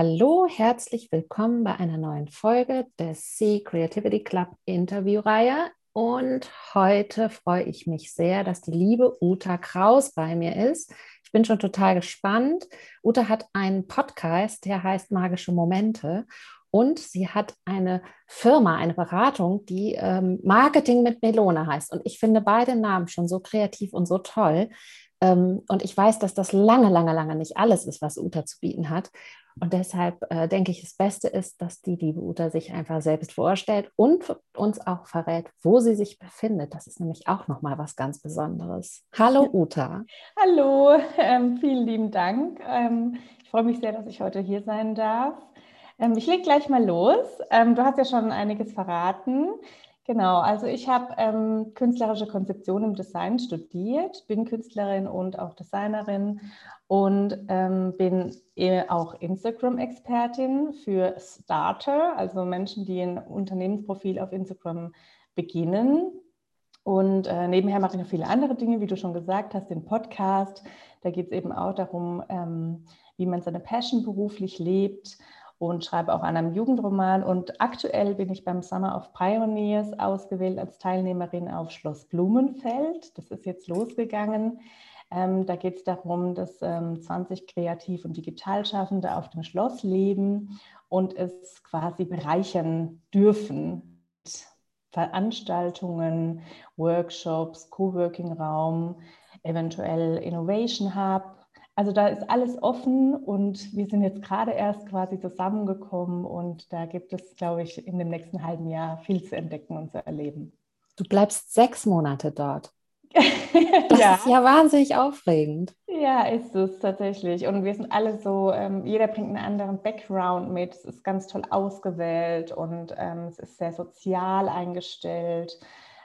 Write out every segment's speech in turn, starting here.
Hallo, herzlich willkommen bei einer neuen Folge des Sea Creativity Club Interviewreihe. Und heute freue ich mich sehr, dass die liebe Uta Kraus bei mir ist. Ich bin schon total gespannt. Uta hat einen Podcast, der heißt Magische Momente. Und sie hat eine Firma, eine Beratung, die ähm, Marketing mit Melone heißt. Und ich finde beide Namen schon so kreativ und so toll. Ähm, und ich weiß, dass das lange, lange, lange nicht alles ist, was Uta zu bieten hat. Und deshalb äh, denke ich, das Beste ist, dass die liebe Uta sich einfach selbst vorstellt und uns auch verrät, wo sie sich befindet. Das ist nämlich auch nochmal was ganz Besonderes. Hallo Uta. Hallo, ähm, vielen lieben Dank. Ähm, ich freue mich sehr, dass ich heute hier sein darf. Ähm, ich lege gleich mal los. Ähm, du hast ja schon einiges verraten. Genau, also ich habe ähm, künstlerische Konzeption im Design studiert, bin Künstlerin und auch Designerin und ähm, bin auch Instagram-Expertin für Starter, also Menschen, die ein Unternehmensprofil auf Instagram beginnen. Und äh, nebenher mache ich noch viele andere Dinge, wie du schon gesagt hast, den Podcast. Da geht es eben auch darum, ähm, wie man seine Passion beruflich lebt und schreibe auch an einem Jugendroman. Und aktuell bin ich beim Summer of Pioneers ausgewählt als Teilnehmerin auf Schloss Blumenfeld. Das ist jetzt losgegangen. Ähm, da geht es darum, dass ähm, 20 Kreativ- und Digitalschaffende auf dem Schloss leben und es quasi bereichern dürfen. Veranstaltungen, Workshops, Coworking-Raum, eventuell Innovation Hub also da ist alles offen und wir sind jetzt gerade erst quasi zusammengekommen und da gibt es, glaube ich, in dem nächsten halben Jahr viel zu entdecken und zu erleben. Du bleibst sechs Monate dort. Das ja. ist ja wahnsinnig aufregend. Ja, ist es tatsächlich. Und wir sind alle so, ähm, jeder bringt einen anderen Background mit. Es ist ganz toll ausgewählt und ähm, es ist sehr sozial eingestellt.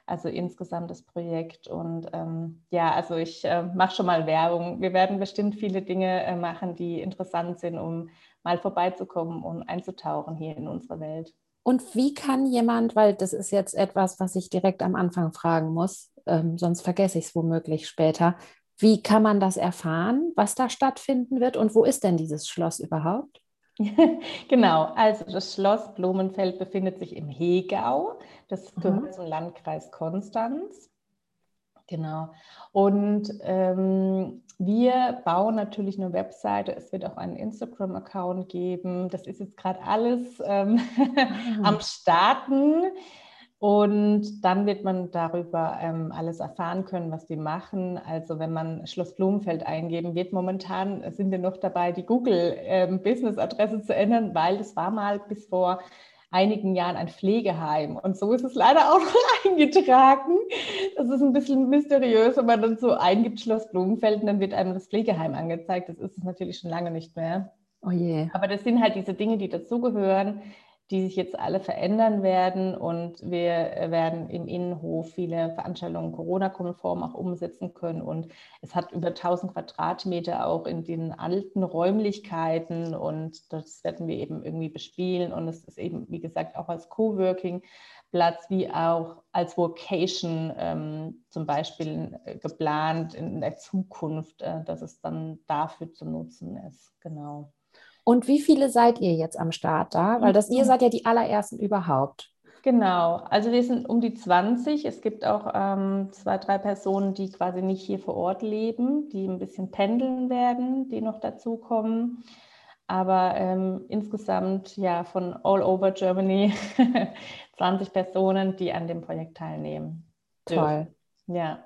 Also insgesamt das Projekt. Und ähm, ja, also ich äh, mache schon mal Werbung. Wir werden bestimmt viele Dinge äh, machen, die interessant sind, um mal vorbeizukommen und einzutauchen hier in unsere Welt. Und wie kann jemand, weil das ist jetzt etwas, was ich direkt am Anfang fragen muss, ähm, sonst vergesse ich es womöglich später. Wie kann man das erfahren, was da stattfinden wird und wo ist denn dieses Schloss überhaupt? genau, also das Schloss Blumenfeld befindet sich im Hegau. Das gehört mhm. zum Landkreis Konstanz. Genau. Und ähm, wir bauen natürlich eine Webseite. Es wird auch einen Instagram-Account geben. Das ist jetzt gerade alles ähm, mhm. am Starten. Und dann wird man darüber ähm, alles erfahren können, was die machen. Also wenn man Schloss Blumenfeld eingeben wird, momentan sind wir noch dabei, die Google-Business-Adresse ähm, zu ändern, weil das war mal bis vor einigen Jahren ein Pflegeheim. Und so ist es leider auch noch eingetragen. Das ist ein bisschen mysteriös, wenn man dann so eingibt Schloss Blumenfeld und dann wird einem das Pflegeheim angezeigt. Das ist es natürlich schon lange nicht mehr. Oh je. Aber das sind halt diese Dinge, die dazugehören die sich jetzt alle verändern werden. Und wir werden im Innenhof viele Veranstaltungen Corona-konform auch umsetzen können. Und es hat über 1000 Quadratmeter auch in den alten Räumlichkeiten. Und das werden wir eben irgendwie bespielen. Und es ist eben, wie gesagt, auch als Coworking. Platz wie auch als Vocation ähm, zum Beispiel äh, geplant in der Zukunft, äh, dass es dann dafür zu nutzen ist. Genau. Und wie viele seid ihr jetzt am Start da? Weil das, ihr seid ja die allerersten überhaupt. Genau, also wir sind um die 20. Es gibt auch ähm, zwei, drei Personen, die quasi nicht hier vor Ort leben, die ein bisschen pendeln werden, die noch dazukommen. Aber ähm, insgesamt ja von all over Germany 20 Personen, die an dem Projekt teilnehmen. Toll. Ja.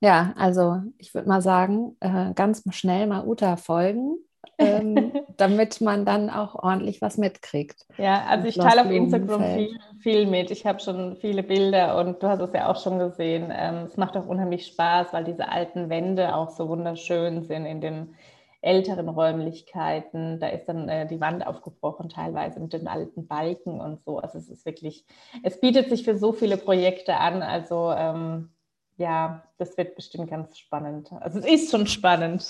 Ja, also ich würde mal sagen, äh, ganz schnell mal Uta folgen ähm, damit man dann auch ordentlich was mitkriegt. Ja, also ich teile auf Instagram viel, viel mit. Ich habe schon viele Bilder und du hast es ja auch schon gesehen. Ähm, es macht auch unheimlich Spaß, weil diese alten Wände auch so wunderschön sind in den älteren Räumlichkeiten. Da ist dann äh, die Wand aufgebrochen, teilweise mit den alten Balken und so. Also es ist wirklich, es bietet sich für so viele Projekte an. Also ähm, ja, das wird bestimmt ganz spannend. Also es ist schon spannend.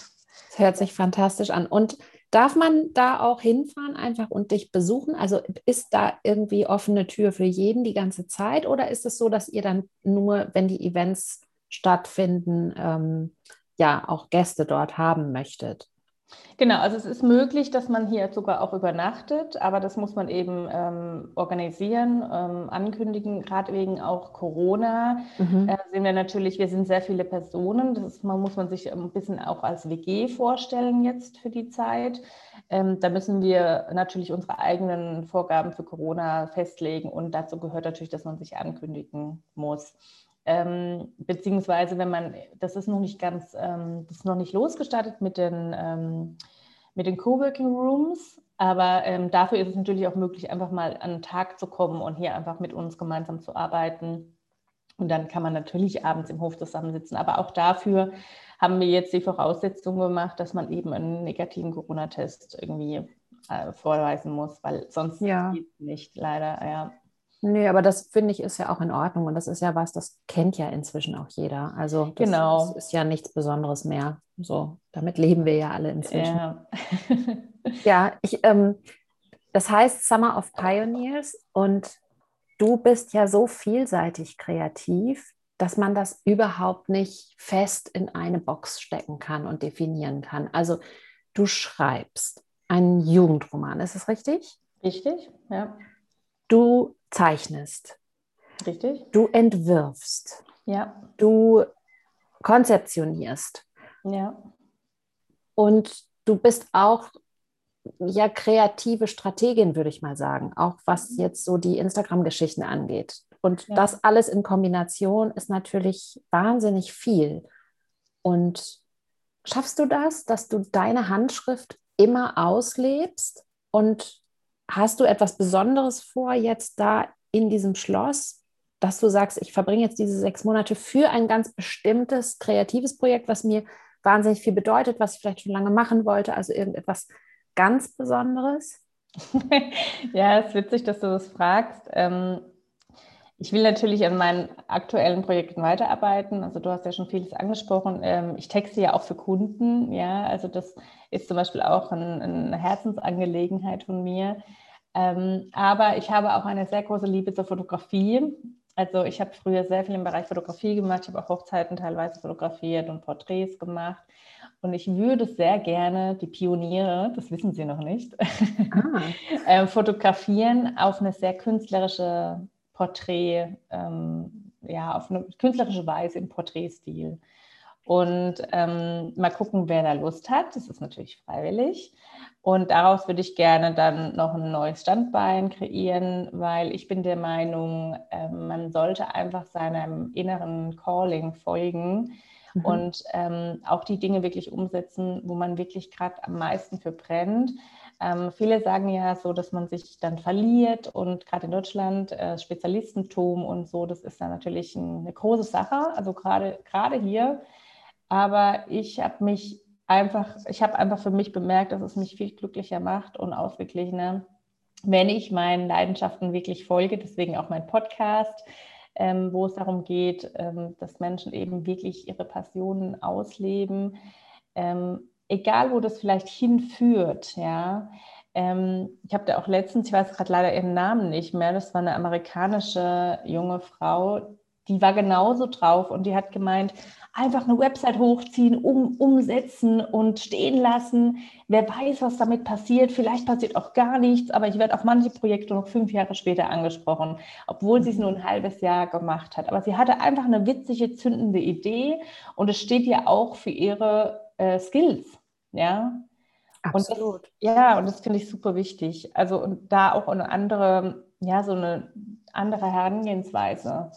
Das hört sich fantastisch an. Und darf man da auch hinfahren einfach und dich besuchen? Also ist da irgendwie offene Tür für jeden die ganze Zeit oder ist es so, dass ihr dann nur, wenn die Events stattfinden, ähm, ja auch Gäste dort haben möchtet? Genau, also es ist möglich, dass man hier sogar auch übernachtet, aber das muss man eben ähm, organisieren, ähm, ankündigen. Gerade wegen auch Corona mhm. Sind wir natürlich, wir sind sehr viele Personen. Das ist, man muss man sich ein bisschen auch als WG vorstellen jetzt für die Zeit. Ähm, da müssen wir natürlich unsere eigenen Vorgaben für Corona festlegen und dazu gehört natürlich, dass man sich ankündigen muss. Ähm, beziehungsweise, wenn man, das ist noch nicht ganz, ähm, das ist noch nicht losgestartet mit den, ähm, mit den Coworking Rooms, aber ähm, dafür ist es natürlich auch möglich, einfach mal an den Tag zu kommen und hier einfach mit uns gemeinsam zu arbeiten. Und dann kann man natürlich abends im Hof zusammensitzen. Aber auch dafür haben wir jetzt die Voraussetzung gemacht, dass man eben einen negativen Corona-Test irgendwie äh, vorweisen muss, weil sonst ja. geht es nicht, leider, ja. Nee, aber das finde ich ist ja auch in Ordnung und das ist ja was, das kennt ja inzwischen auch jeder. Also das, genau. das ist ja nichts Besonderes mehr. So, damit leben wir ja alle inzwischen. Ja, ja ich, ähm, das heißt Summer of Pioneers und du bist ja so vielseitig kreativ, dass man das überhaupt nicht fest in eine Box stecken kann und definieren kann. Also du schreibst einen Jugendroman, ist es richtig? Richtig, ja. Du zeichnest. Richtig. Du entwirfst. Ja. Du konzeptionierst. Ja. Und du bist auch ja kreative Strategin, würde ich mal sagen, auch was mhm. jetzt so die Instagram-Geschichten angeht. Und ja. das alles in Kombination ist natürlich wahnsinnig viel. Und schaffst du das, dass du deine Handschrift immer auslebst und Hast du etwas Besonderes vor jetzt da in diesem Schloss, dass du sagst, ich verbringe jetzt diese sechs Monate für ein ganz bestimmtes kreatives Projekt, was mir wahnsinnig viel bedeutet, was ich vielleicht schon lange machen wollte, also irgendetwas ganz Besonderes? ja, es ist witzig, dass du das fragst. Ähm, ich will natürlich an meinen aktuellen Projekten weiterarbeiten. Also du hast ja schon vieles angesprochen. Ähm, ich texte ja auch für Kunden. Ja, also das ist zum Beispiel auch ein, eine Herzensangelegenheit von mir. Ähm, aber ich habe auch eine sehr große Liebe zur Fotografie. Also ich habe früher sehr viel im Bereich Fotografie gemacht. Ich habe auch Hochzeiten teilweise fotografiert und Porträts gemacht. Und ich würde sehr gerne die Pioniere, das wissen Sie noch nicht, ah. äh, fotografieren auf eine sehr künstlerische Porträt, ähm, ja, auf eine künstlerische Weise im Porträtstil. Und ähm, mal gucken, wer da Lust hat. Das ist natürlich freiwillig. Und daraus würde ich gerne dann noch ein neues Standbein kreieren, weil ich bin der Meinung, äh, man sollte einfach seinem inneren Calling folgen mhm. und ähm, auch die Dinge wirklich umsetzen, wo man wirklich gerade am meisten für brennt. Ähm, viele sagen ja so, dass man sich dann verliert und gerade in Deutschland äh, Spezialistentum und so, das ist dann natürlich ein, eine große Sache, also gerade gerade hier. Aber ich habe mich einfach, ich habe einfach für mich bemerkt, dass es mich viel glücklicher macht und ausgeglichener, wenn ich meinen Leidenschaften wirklich folge. Deswegen auch mein Podcast, ähm, wo es darum geht, ähm, dass Menschen eben wirklich ihre Passionen ausleben. Ähm, egal wo das vielleicht hinführt, ja. Ähm, ich habe da auch letztens, ich weiß gerade leider ihren Namen nicht mehr, das war eine amerikanische junge Frau, die war genauso drauf und die hat gemeint, einfach eine Website hochziehen, um, umsetzen und stehen lassen. Wer weiß, was damit passiert. Vielleicht passiert auch gar nichts, aber ich werde auf manche Projekte noch fünf Jahre später angesprochen, obwohl sie es nur ein halbes Jahr gemacht hat. Aber sie hatte einfach eine witzige, zündende Idee und es steht ja auch für ihre äh, Skills. Ja. Absolut. Und das, ja, und das finde ich super wichtig. Also und da auch eine andere, ja, so eine andere Herangehensweise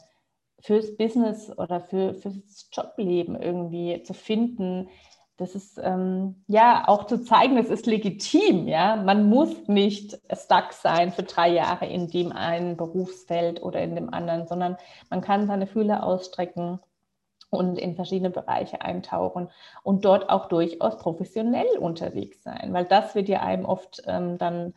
fürs Business oder für, fürs Jobleben irgendwie zu finden. Das ist ähm, ja auch zu zeigen, es ist legitim. Ja, man muss nicht stuck sein für drei Jahre in dem einen Berufsfeld oder in dem anderen, sondern man kann seine Fühler ausstrecken und in verschiedene Bereiche eintauchen und dort auch durchaus professionell unterwegs sein, weil das wird ja einem oft ähm, dann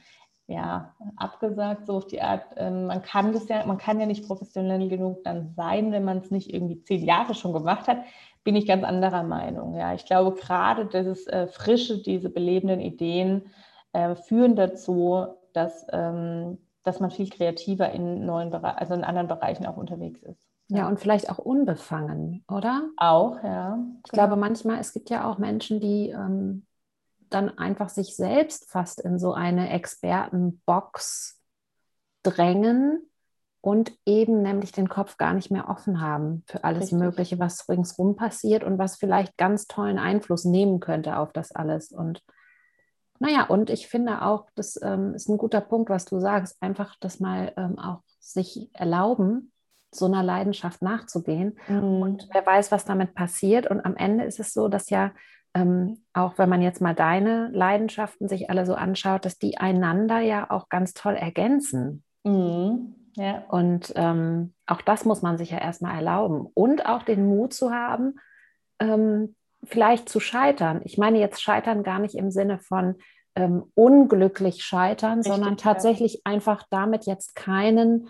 ja abgesagt, so auf die Art, ähm, man kann das ja, man kann ja nicht professionell genug dann sein, wenn man es nicht irgendwie zehn Jahre schon gemacht hat, bin ich ganz anderer Meinung. Ja, ich glaube gerade dieses äh, Frische, diese belebenden Ideen äh, führen dazu, dass, ähm, dass man viel kreativer in neuen Bereichen, also in anderen Bereichen auch unterwegs ist. Ja, und vielleicht auch unbefangen, oder? Auch, ja. Ich glaube manchmal, es gibt ja auch Menschen, die ähm, dann einfach sich selbst fast in so eine Expertenbox drängen und eben nämlich den Kopf gar nicht mehr offen haben für alles Richtig. Mögliche, was ringsrum passiert und was vielleicht ganz tollen Einfluss nehmen könnte auf das alles. Und naja, und ich finde auch, das ähm, ist ein guter Punkt, was du sagst, einfach das mal ähm, auch sich erlauben, so einer Leidenschaft nachzugehen. Mhm. Und wer weiß, was damit passiert. Und am Ende ist es so, dass ja, ähm, auch wenn man jetzt mal deine Leidenschaften sich alle so anschaut, dass die einander ja auch ganz toll ergänzen. Mhm. Ja. Und ähm, auch das muss man sich ja erstmal erlauben. Und auch den Mut zu haben, ähm, vielleicht zu scheitern. Ich meine jetzt scheitern gar nicht im Sinne von ähm, unglücklich scheitern, Richtig, sondern tatsächlich ja. einfach damit jetzt keinen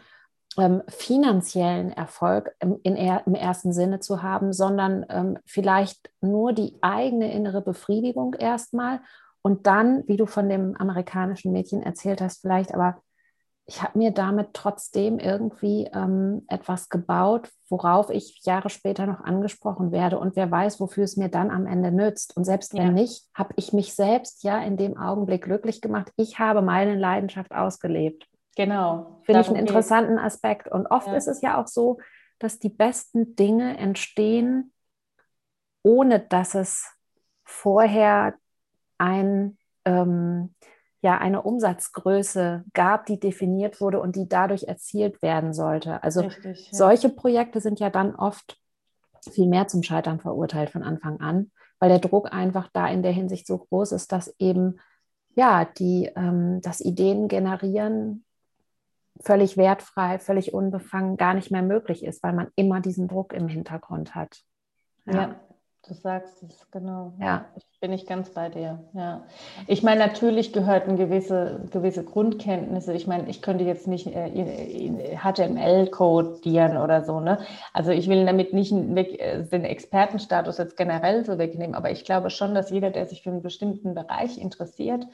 ähm, finanziellen Erfolg im, in, im, ersten Sinne zu haben, sondern ähm, vielleicht nur die eigene innere Befriedigung erstmal und dann, wie du von dem amerikanischen Mädchen erzählt hast, vielleicht aber ich habe mir damit trotzdem irgendwie ähm, etwas gebaut, worauf ich Jahre später noch angesprochen werde. Und wer weiß, wofür es mir dann am Ende nützt. Und selbst wenn ja. nicht, habe ich mich selbst ja in dem Augenblick glücklich gemacht. Ich habe meine Leidenschaft ausgelebt. Genau. Finde ich einen interessanten Aspekt. Und oft ja. ist es ja auch so, dass die besten Dinge entstehen, ohne dass es vorher ein, ähm, ja, eine Umsatzgröße gab, die definiert wurde und die dadurch erzielt werden sollte. Also Richtig, ja. solche Projekte sind ja dann oft viel mehr zum Scheitern verurteilt von Anfang an, weil der Druck einfach da in der Hinsicht so groß ist, dass eben ja, die ähm, das Ideen generieren völlig wertfrei, völlig unbefangen gar nicht mehr möglich ist, weil man immer diesen Druck im Hintergrund hat. Ja, ja du sagst es, genau. Ja. Ich bin ich ganz bei dir. Ja. Ich meine, natürlich gehörten gewisse, gewisse Grundkenntnisse. Ich meine, ich könnte jetzt nicht äh, HTML codieren oder so. Ne? Also ich will damit nicht äh, den Expertenstatus jetzt generell so wegnehmen, aber ich glaube schon, dass jeder, der sich für einen bestimmten Bereich interessiert,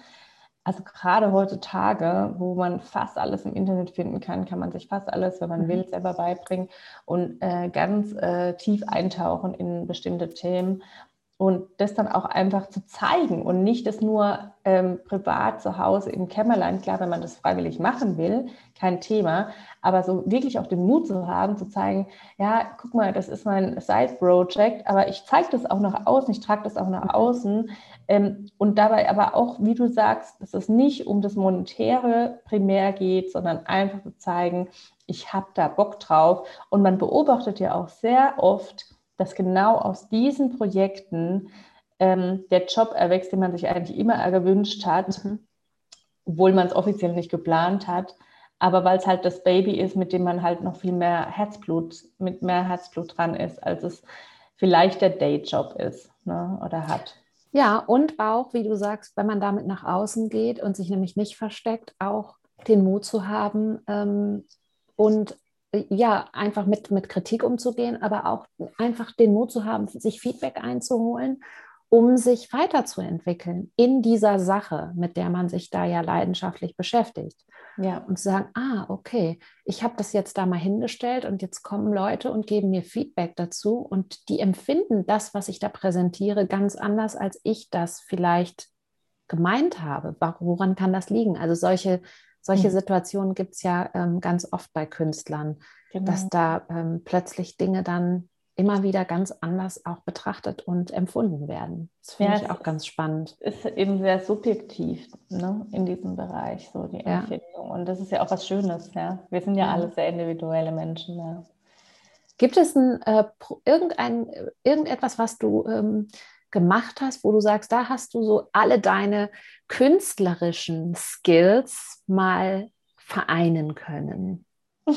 also gerade heutzutage, wo man fast alles im Internet finden kann, kann man sich fast alles, wenn man mhm. will, selber beibringen und äh, ganz äh, tief eintauchen in bestimmte Themen und das dann auch einfach zu zeigen und nicht das nur ähm, privat zu Hause im Kämmerlein, klar, wenn man das freiwillig machen will, kein Thema, aber so wirklich auch den Mut zu haben, zu zeigen, ja, guck mal, das ist mein Side-Project, aber ich zeige das auch nach außen, ich trage das auch nach außen. Ähm, und dabei aber auch, wie du sagst, dass es nicht um das Monetäre primär geht, sondern einfach zu zeigen, ich habe da Bock drauf. Und man beobachtet ja auch sehr oft, dass genau aus diesen Projekten ähm, der Job erwächst, den man sich eigentlich immer gewünscht hat, mhm. obwohl man es offiziell nicht geplant hat. Aber weil es halt das Baby ist, mit dem man halt noch viel mehr Herzblut, mit mehr Herzblut dran ist, als es vielleicht der Dayjob ist ne, oder hat. Ja, und auch, wie du sagst, wenn man damit nach außen geht und sich nämlich nicht versteckt, auch den Mut zu haben ähm, und ja, einfach mit, mit Kritik umzugehen, aber auch einfach den Mut zu haben, sich Feedback einzuholen, um sich weiterzuentwickeln in dieser Sache, mit der man sich da ja leidenschaftlich beschäftigt. Ja. Und zu sagen, ah, okay, ich habe das jetzt da mal hingestellt und jetzt kommen Leute und geben mir Feedback dazu und die empfinden das, was ich da präsentiere, ganz anders, als ich das vielleicht gemeint habe. Woran kann das liegen? Also solche solche mhm. Situationen gibt es ja ähm, ganz oft bei Künstlern, genau. dass da ähm, plötzlich Dinge dann immer wieder ganz anders auch betrachtet und empfunden werden. Das finde ja, ich auch ganz spannend. Ist eben sehr subjektiv ne, in diesem Bereich, so die ja. Empfindung. Und das ist ja auch was Schönes. Ja? Wir sind ja, ja. alle sehr individuelle Menschen. Ja. Gibt es ein, äh, irgendein, irgendetwas, was du ähm, gemacht hast, wo du sagst, da hast du so alle deine künstlerischen Skills mal vereinen können?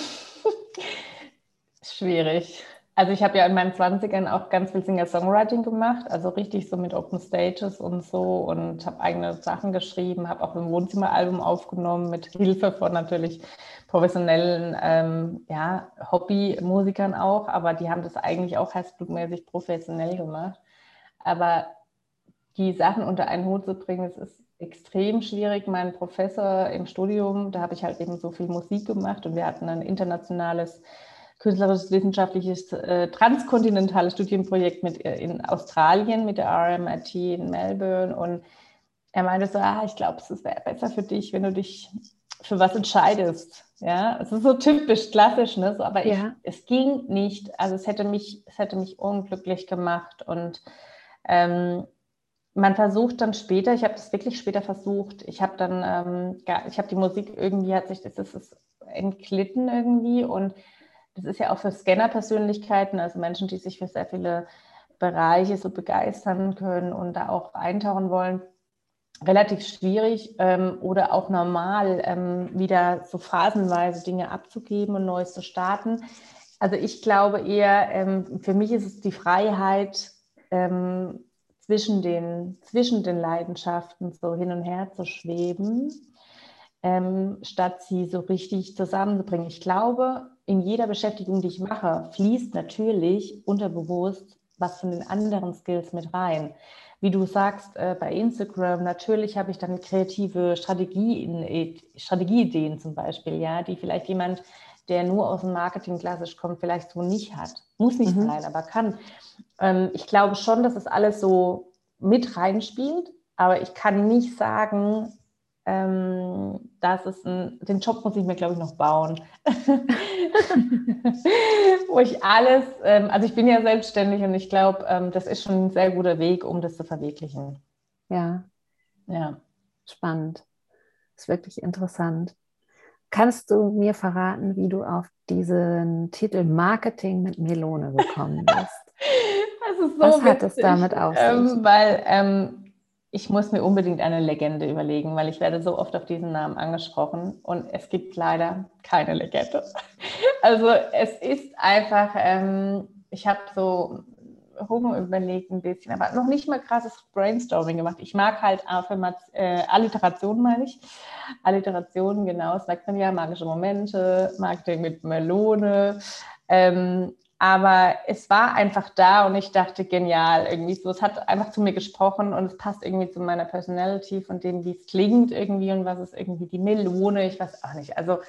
Schwierig. Also ich habe ja in meinen 20ern auch ganz viel Singer-Songwriting gemacht, also richtig so mit Open Stages und so und habe eigene Sachen geschrieben, habe auch ein Wohnzimmeralbum aufgenommen mit Hilfe von natürlich professionellen ähm, ja, Hobbymusikern auch, aber die haben das eigentlich auch herzblutmäßig professionell gemacht. Aber die Sachen unter einen Hut zu bringen, das ist extrem schwierig. Mein Professor im Studium, da habe ich halt eben so viel Musik gemacht und wir hatten ein internationales künstlerisches, wissenschaftliches, äh, transkontinentales Studienprojekt mit, äh, in Australien mit der RMIT in Melbourne und er meinte so, ah, ich glaube, es wäre besser für dich, wenn du dich für was entscheidest. Ja, es ist so typisch klassisch, ne? So, aber ja. ich, es ging nicht. Also es hätte mich, es hätte mich unglücklich gemacht und ähm, man versucht dann später, ich habe das wirklich später versucht, ich habe dann, ähm, ich habe die Musik irgendwie, hat sich, das ist, entglitten irgendwie und das ist ja auch für Scanner-Persönlichkeiten, also Menschen, die sich für sehr viele Bereiche so begeistern können und da auch eintauchen wollen, relativ schwierig ähm, oder auch normal ähm, wieder so phasenweise Dinge abzugeben und Neues zu starten. Also ich glaube eher, ähm, für mich ist es die Freiheit, ähm, zwischen, den, zwischen den Leidenschaften so hin und her zu schweben, ähm, statt sie so richtig zusammenzubringen. Ich glaube, in jeder Beschäftigung, die ich mache, fließt natürlich unterbewusst was von den anderen Skills mit rein wie du sagst, äh, bei Instagram, natürlich habe ich dann kreative Strategien, äh, Strategieideen zum Beispiel, ja, die vielleicht jemand, der nur aus dem Marketing klassisch kommt, vielleicht so nicht hat. Muss nicht mhm. sein, aber kann. Ähm, ich glaube schon, dass es alles so mit reinspielt, aber ich kann nicht sagen, ähm, das ist ein, den Job muss ich mir, glaube ich, noch bauen. Wo ich alles, ähm, also ich bin ja selbstständig und ich glaube, ähm, das ist schon ein sehr guter Weg, um das zu verwirklichen. Ja. Ja. Spannend. Ist wirklich interessant. Kannst du mir verraten, wie du auf diesen Titel Marketing mit Melone gekommen bist? so Was witzig, hat es damit auf sich? Ähm, weil ähm, ich muss mir unbedingt eine Legende überlegen, weil ich werde so oft auf diesen Namen angesprochen und es gibt leider keine Legende. Also es ist einfach, ähm, ich habe so rum überlegt ein bisschen, aber noch nicht mal krasses Brainstorming gemacht. Ich mag halt Affirmat äh, Alliteration, meine ich. Alliteration, genau, sagt man ja, magische Momente, Marketing mit Melone. Ähm, aber es war einfach da und ich dachte, genial, irgendwie so. Es hat einfach zu mir gesprochen und es passt irgendwie zu meiner Personality, von dem, wie es klingt irgendwie und was ist irgendwie die Melone, ich weiß auch nicht. Also,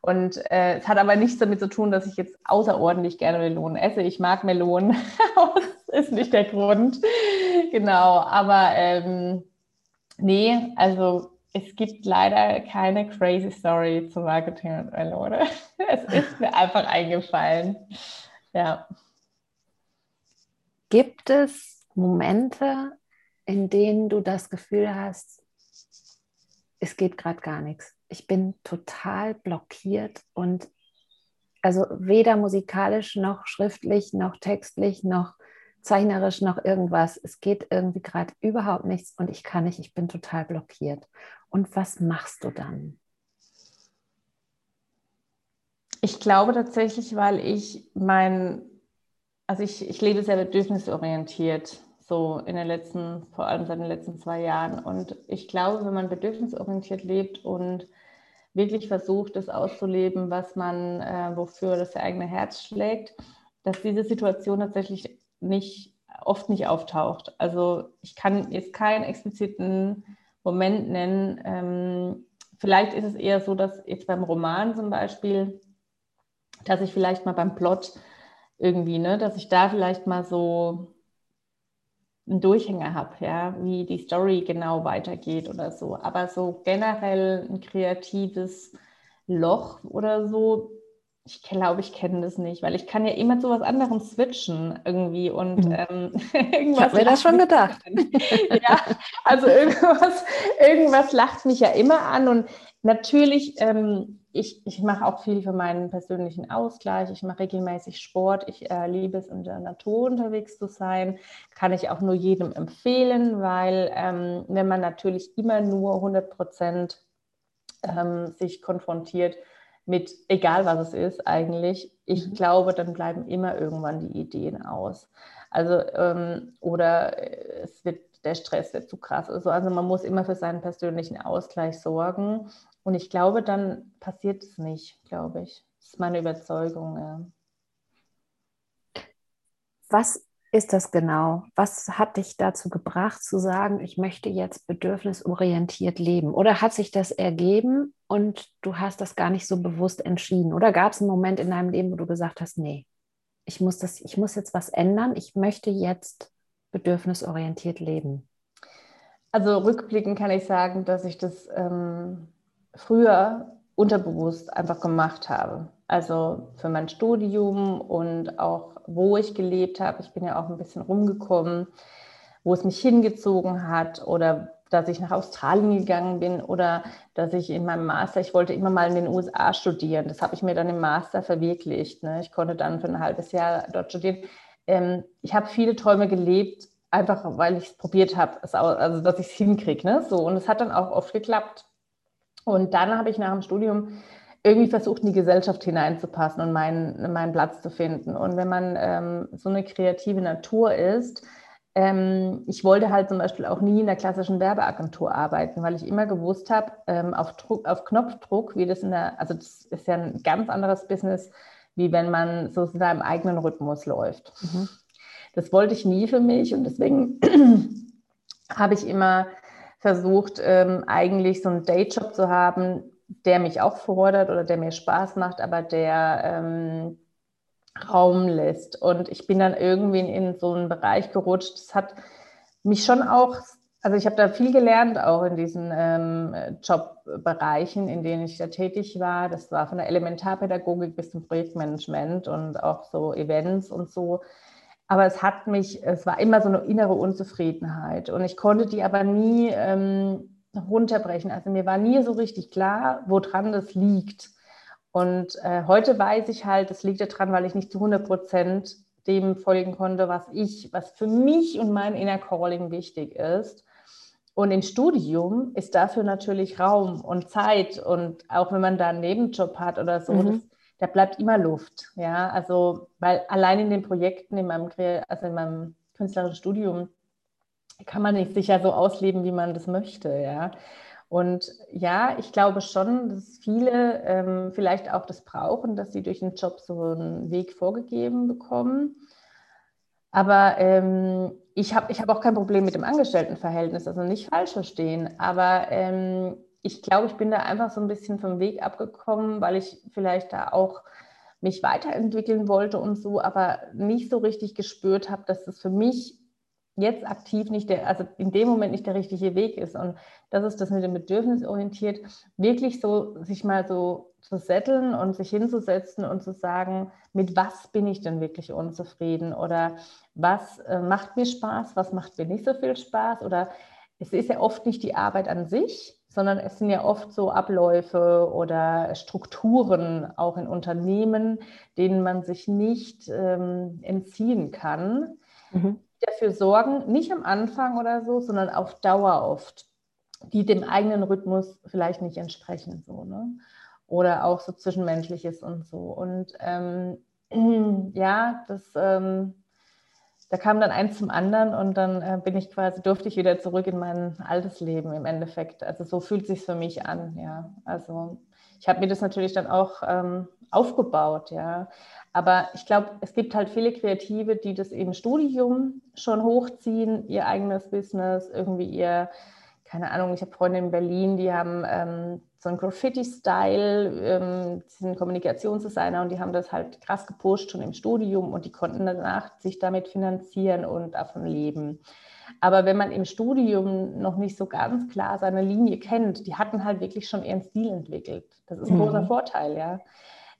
und äh, es hat aber nichts damit zu tun, dass ich jetzt außerordentlich gerne Melonen esse. Ich mag Melonen, das ist nicht der Grund. Genau, aber ähm, nee, also es gibt leider keine crazy Story zu Marketing und Melone. Es ist mir einfach eingefallen. Ja. Gibt es Momente, in denen du das Gefühl hast, es geht gerade gar nichts. Ich bin total blockiert und also weder musikalisch noch schriftlich noch textlich noch zeichnerisch noch irgendwas. Es geht irgendwie gerade überhaupt nichts und ich kann nicht, ich bin total blockiert. Und was machst du dann? Ich glaube tatsächlich, weil ich mein, also ich, ich lebe sehr bedürfnisorientiert, so in den letzten, vor allem seit den letzten zwei Jahren. Und ich glaube, wenn man bedürfnisorientiert lebt und wirklich versucht, das auszuleben, was man, äh, wofür das eigene Herz schlägt, dass diese Situation tatsächlich nicht, oft nicht auftaucht. Also ich kann jetzt keinen expliziten Moment nennen. Ähm, vielleicht ist es eher so, dass jetzt beim Roman zum Beispiel dass ich vielleicht mal beim Plot irgendwie, ne, dass ich da vielleicht mal so einen Durchhänger habe, ja, wie die Story genau weitergeht oder so. Aber so generell ein kreatives Loch oder so, ich glaube, ich kenne das nicht, weil ich kann ja immer zu was anderem switchen irgendwie und mhm. ähm, irgendwas. Ich mir das schon gedacht. ja, also irgendwas, irgendwas lacht mich ja immer an und natürlich ähm, ich, ich mache auch viel für meinen persönlichen Ausgleich. Ich mache regelmäßig Sport. Ich äh, liebe es, in der Natur unterwegs zu sein. Kann ich auch nur jedem empfehlen, weil ähm, wenn man natürlich immer nur 100 Prozent ähm, sich konfrontiert mit, egal was es ist eigentlich, ich mhm. glaube, dann bleiben immer irgendwann die Ideen aus. Also, ähm, oder äh, es wird der Stress wird zu krass. Also, also man muss immer für seinen persönlichen Ausgleich sorgen. Und ich glaube, dann passiert es nicht, glaube ich. Das ist meine Überzeugung. Ja. Was ist das genau? Was hat dich dazu gebracht zu sagen, ich möchte jetzt bedürfnisorientiert leben? Oder hat sich das ergeben und du hast das gar nicht so bewusst entschieden? Oder gab es einen Moment in deinem Leben, wo du gesagt hast, nee, ich muss, das, ich muss jetzt was ändern, ich möchte jetzt bedürfnisorientiert leben? also rückblickend kann ich sagen, dass ich das ähm, früher unterbewusst einfach gemacht habe. Also für mein Studium und auch wo ich gelebt habe. Ich bin ja auch ein bisschen rumgekommen, wo es mich hingezogen hat oder dass ich nach Australien gegangen bin oder dass ich in meinem Master, ich wollte immer mal in den USA studieren. Das habe ich mir dann im Master verwirklicht. Ne? Ich konnte dann für ein halbes Jahr dort studieren. Ähm, ich habe viele Träume gelebt, einfach weil ich es probiert habe, also dass ich es hinkriege. Ne? So, und es hat dann auch oft geklappt. Und dann habe ich nach dem Studium irgendwie versucht, in die Gesellschaft hineinzupassen und meinen, meinen Platz zu finden. Und wenn man ähm, so eine kreative Natur ist, ähm, ich wollte halt zum Beispiel auch nie in der klassischen Werbeagentur arbeiten, weil ich immer gewusst habe, ähm, auf, auf Knopfdruck, wie das in der, also das ist ja ein ganz anderes Business, wie wenn man so in seinem eigenen Rhythmus läuft. Mhm. Das wollte ich nie für mich und deswegen habe ich immer versucht, ähm, eigentlich so einen Dayjob zu haben, der mich auch fordert oder der mir Spaß macht, aber der ähm, Raum lässt. Und ich bin dann irgendwie in so einen Bereich gerutscht. Das hat mich schon auch, also ich habe da viel gelernt, auch in diesen ähm, Jobbereichen, in denen ich da tätig war. Das war von der Elementarpädagogik bis zum Projektmanagement und auch so Events und so. Aber es hat mich, es war immer so eine innere Unzufriedenheit. Und ich konnte die aber nie ähm, runterbrechen. Also mir war nie so richtig klar, woran das liegt. Und äh, heute weiß ich halt, es liegt daran, weil ich nicht zu 100 Prozent dem folgen konnte, was ich, was für mich und mein Inner Calling wichtig ist. Und im Studium ist dafür natürlich Raum und Zeit und auch wenn man da einen Nebenjob hat oder so, mhm. das, da bleibt immer Luft. Ja, also weil allein in den Projekten in meinem, also in meinem künstlerischen Studium kann man nicht sicher so ausleben, wie man das möchte. Ja, und ja, ich glaube schon, dass viele ähm, vielleicht auch das brauchen, dass sie durch den Job so einen Weg vorgegeben bekommen. Aber ähm, ich habe ich hab auch kein Problem mit dem Angestelltenverhältnis, also nicht falsch verstehen. Aber ähm, ich glaube, ich bin da einfach so ein bisschen vom Weg abgekommen, weil ich vielleicht da auch mich weiterentwickeln wollte und so, aber nicht so richtig gespürt habe, dass das für mich jetzt aktiv nicht der, also in dem Moment nicht der richtige Weg ist. Und das ist das mit dem Bedürfnis orientiert, wirklich so sich mal so zu setteln und sich hinzusetzen und zu sagen, mit was bin ich denn wirklich unzufrieden? Oder was äh, macht mir Spaß, was macht mir nicht so viel Spaß? Oder es ist ja oft nicht die Arbeit an sich, sondern es sind ja oft so Abläufe oder Strukturen auch in Unternehmen, denen man sich nicht ähm, entziehen kann. Mhm dafür sorgen, nicht am Anfang oder so, sondern auf Dauer oft, die dem eigenen Rhythmus vielleicht nicht entsprechen. So, ne? Oder auch so Zwischenmenschliches und so. Und ähm, ja, das, ähm, da kam dann eins zum anderen und dann äh, bin ich quasi, durfte ich wieder zurück in mein altes Leben im Endeffekt. Also so fühlt sich für mich an, ja. Also ich habe mir das natürlich dann auch ähm, aufgebaut, ja. Aber ich glaube, es gibt halt viele Kreative, die das im Studium schon hochziehen, ihr eigenes Business, irgendwie ihr, keine Ahnung, ich habe Freunde in Berlin, die haben ähm, so einen Graffiti-Style, ähm, sind Kommunikationsdesigner und die haben das halt krass gepusht schon im Studium und die konnten danach sich damit finanzieren und davon leben. Aber wenn man im Studium noch nicht so ganz klar seine Linie kennt, die hatten halt wirklich schon ihren Stil entwickelt. Das ist ein mhm. großer Vorteil, ja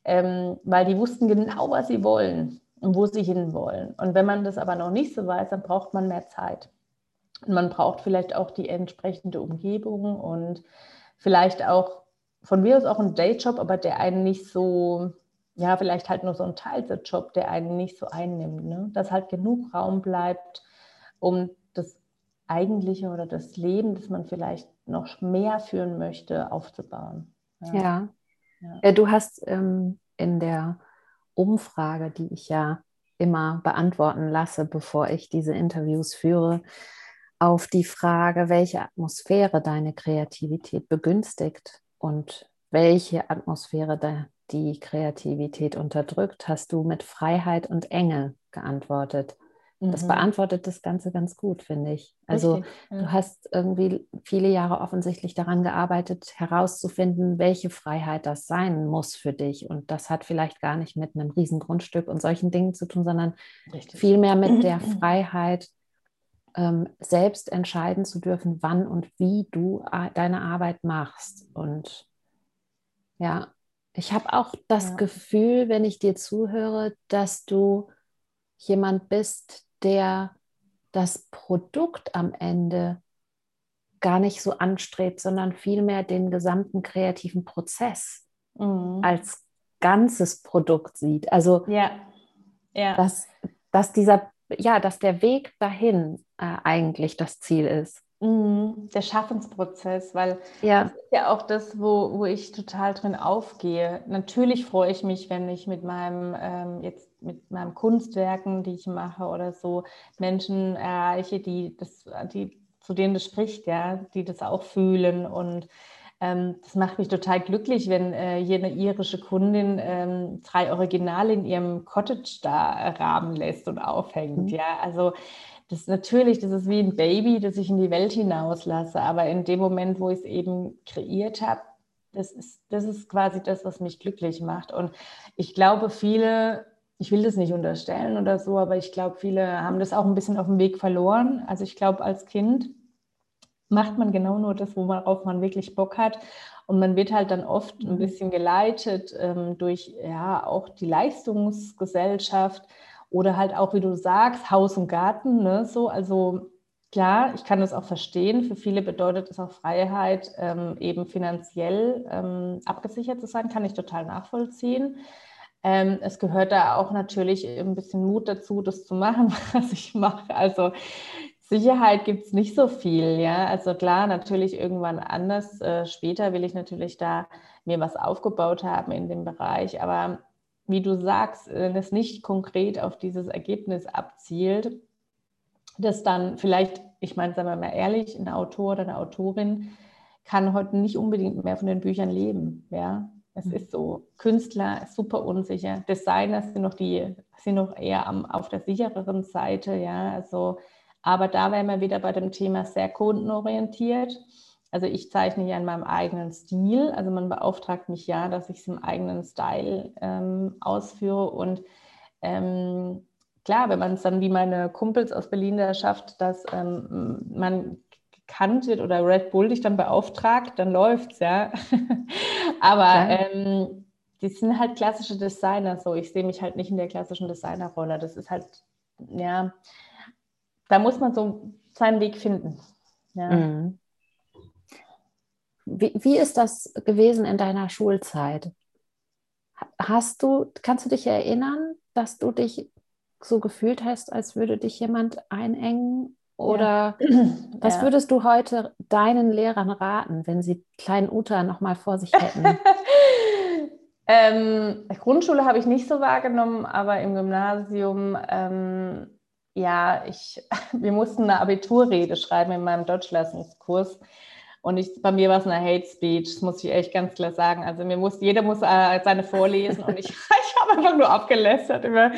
ähm, weil die wussten genau, was sie wollen und wo sie hinwollen. Und wenn man das aber noch nicht so weiß, dann braucht man mehr Zeit. Und man braucht vielleicht auch die entsprechende Umgebung und vielleicht auch von mir aus auch einen Dayjob, aber der einen nicht so, ja, vielleicht halt nur so ein Teilzeitjob, der einen nicht so einnimmt. Ne? Dass halt genug Raum bleibt, um das eigentliche oder das Leben, das man vielleicht noch mehr führen möchte, aufzubauen. Ja, ja. Ja. Du hast ähm, in der Umfrage, die ich ja immer beantworten lasse, bevor ich diese Interviews führe, auf die Frage, welche Atmosphäre deine Kreativität begünstigt und welche Atmosphäre die Kreativität unterdrückt, hast du mit Freiheit und Enge geantwortet. Das mhm. beantwortet das Ganze ganz gut, finde ich. Also Richtig, ja. du hast irgendwie viele Jahre offensichtlich daran gearbeitet, herauszufinden, welche Freiheit das sein muss für dich. Und das hat vielleicht gar nicht mit einem riesen Grundstück und solchen Dingen zu tun, sondern Richtig. vielmehr mit der Freiheit, ähm, selbst entscheiden zu dürfen, wann und wie du deine Arbeit machst. Und ja, ich habe auch das ja. Gefühl, wenn ich dir zuhöre, dass du jemand bist, der das Produkt am Ende gar nicht so anstrebt, sondern vielmehr den gesamten kreativen Prozess mhm. als ganzes Produkt sieht. Also ja. Ja. Dass, dass dieser, ja, dass der Weg dahin äh, eigentlich das Ziel ist. Mhm, der Schaffensprozess, weil ja. das ist ja auch das, wo, wo ich total drin aufgehe. Natürlich freue ich mich, wenn ich mit meinem ähm, jetzt mit meinen Kunstwerken, die ich mache oder so, Menschen erreiche, die das, die zu denen das spricht, ja, die das auch fühlen und das macht mich total glücklich, wenn äh, jene irische Kundin ähm, drei Originale in ihrem Cottage da rahmen lässt und aufhängt. Mhm. Ja, also das natürlich, das ist wie ein Baby, das ich in die Welt hinauslasse. Aber in dem Moment, wo ich es eben kreiert habe, das ist, das ist quasi das, was mich glücklich macht. Und ich glaube, viele, ich will das nicht unterstellen oder so, aber ich glaube, viele haben das auch ein bisschen auf dem Weg verloren. Also ich glaube, als Kind macht man genau nur das, worauf man wirklich Bock hat. Und man wird halt dann oft ein mhm. bisschen geleitet ähm, durch ja auch die Leistungsgesellschaft oder halt auch, wie du sagst, Haus und Garten, ne? So, also klar, ich kann das auch verstehen. Für viele bedeutet es auch Freiheit, ähm, eben finanziell ähm, abgesichert zu sein, kann ich total nachvollziehen. Ähm, es gehört da auch natürlich ein bisschen Mut dazu, das zu machen, was ich mache. Also Sicherheit gibt es nicht so viel, ja. Also klar, natürlich irgendwann anders. Äh, später will ich natürlich da mir was aufgebaut haben in dem Bereich, aber wie du sagst, wenn es nicht konkret auf dieses Ergebnis abzielt, das dann vielleicht, ich meine, sagen wir mal ehrlich, ein Autor oder eine Autorin kann heute nicht unbedingt mehr von den Büchern leben. Ja, es mhm. ist so. Künstler super unsicher. Designer sind noch die, sind noch eher am, auf der sichereren Seite. Ja, also, aber da wären wir wieder bei dem Thema sehr kundenorientiert. Also ich zeichne ja in meinem eigenen Stil. Also man beauftragt mich ja, dass ich es im eigenen Style ähm, ausführe. Und ähm, klar, wenn man es dann wie meine Kumpels aus Berlin da schafft, dass ähm, man gekannt wird oder Red Bull dich dann beauftragt, dann läuft es, ja. Aber ähm, die sind halt klassische Designer so. Ich sehe mich halt nicht in der klassischen Designerrolle. Das ist halt, ja, da muss man so seinen Weg finden. Ja. Mhm. Wie, wie ist das gewesen in deiner Schulzeit? Hast du, kannst du dich erinnern, dass du dich so gefühlt hast, als würde dich jemand einengen? Oder ja. was ja. würdest du heute deinen Lehrern raten, wenn sie kleinen Uta noch mal vor sich hätten? ähm, Grundschule habe ich nicht so wahrgenommen, aber im Gymnasium, ähm, ja, ich, wir mussten eine Abiturrede schreiben in meinem Deutschleistungskurs. Und ich, bei mir war es eine Hate Speech, das muss ich echt ganz klar sagen. Also mir muss, jeder muss äh, seine vorlesen und ich, ich habe einfach nur abgelästert über,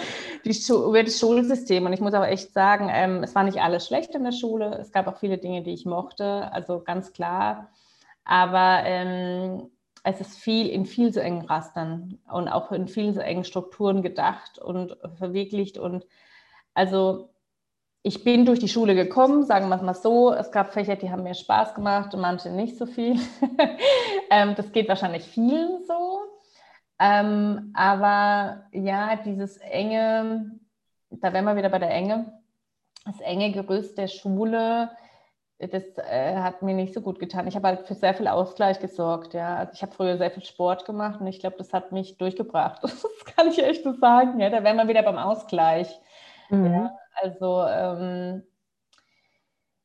die über das Schulsystem. Und ich muss auch echt sagen, ähm, es war nicht alles schlecht in der Schule. Es gab auch viele Dinge, die ich mochte, also ganz klar. Aber ähm, es ist viel in viel so engen Rastern und auch in vielen so engen Strukturen gedacht und verwirklicht. Und also ich bin durch die Schule gekommen, sagen wir es mal so. Es gab Fächer, die haben mir Spaß gemacht und manche nicht so viel. ähm, das geht wahrscheinlich vielen so. Ähm, aber ja, dieses enge, da wären wir wieder bei der Enge, das enge Gerüst der Schule, das äh, hat mir nicht so gut getan. Ich habe halt für sehr viel Ausgleich gesorgt. Ja. Also ich habe früher sehr viel Sport gemacht und ich glaube, das hat mich durchgebracht. Das kann ich echt so sagen. Ja. Da wären wir wieder beim Ausgleich. Mhm. Ja. Also ähm,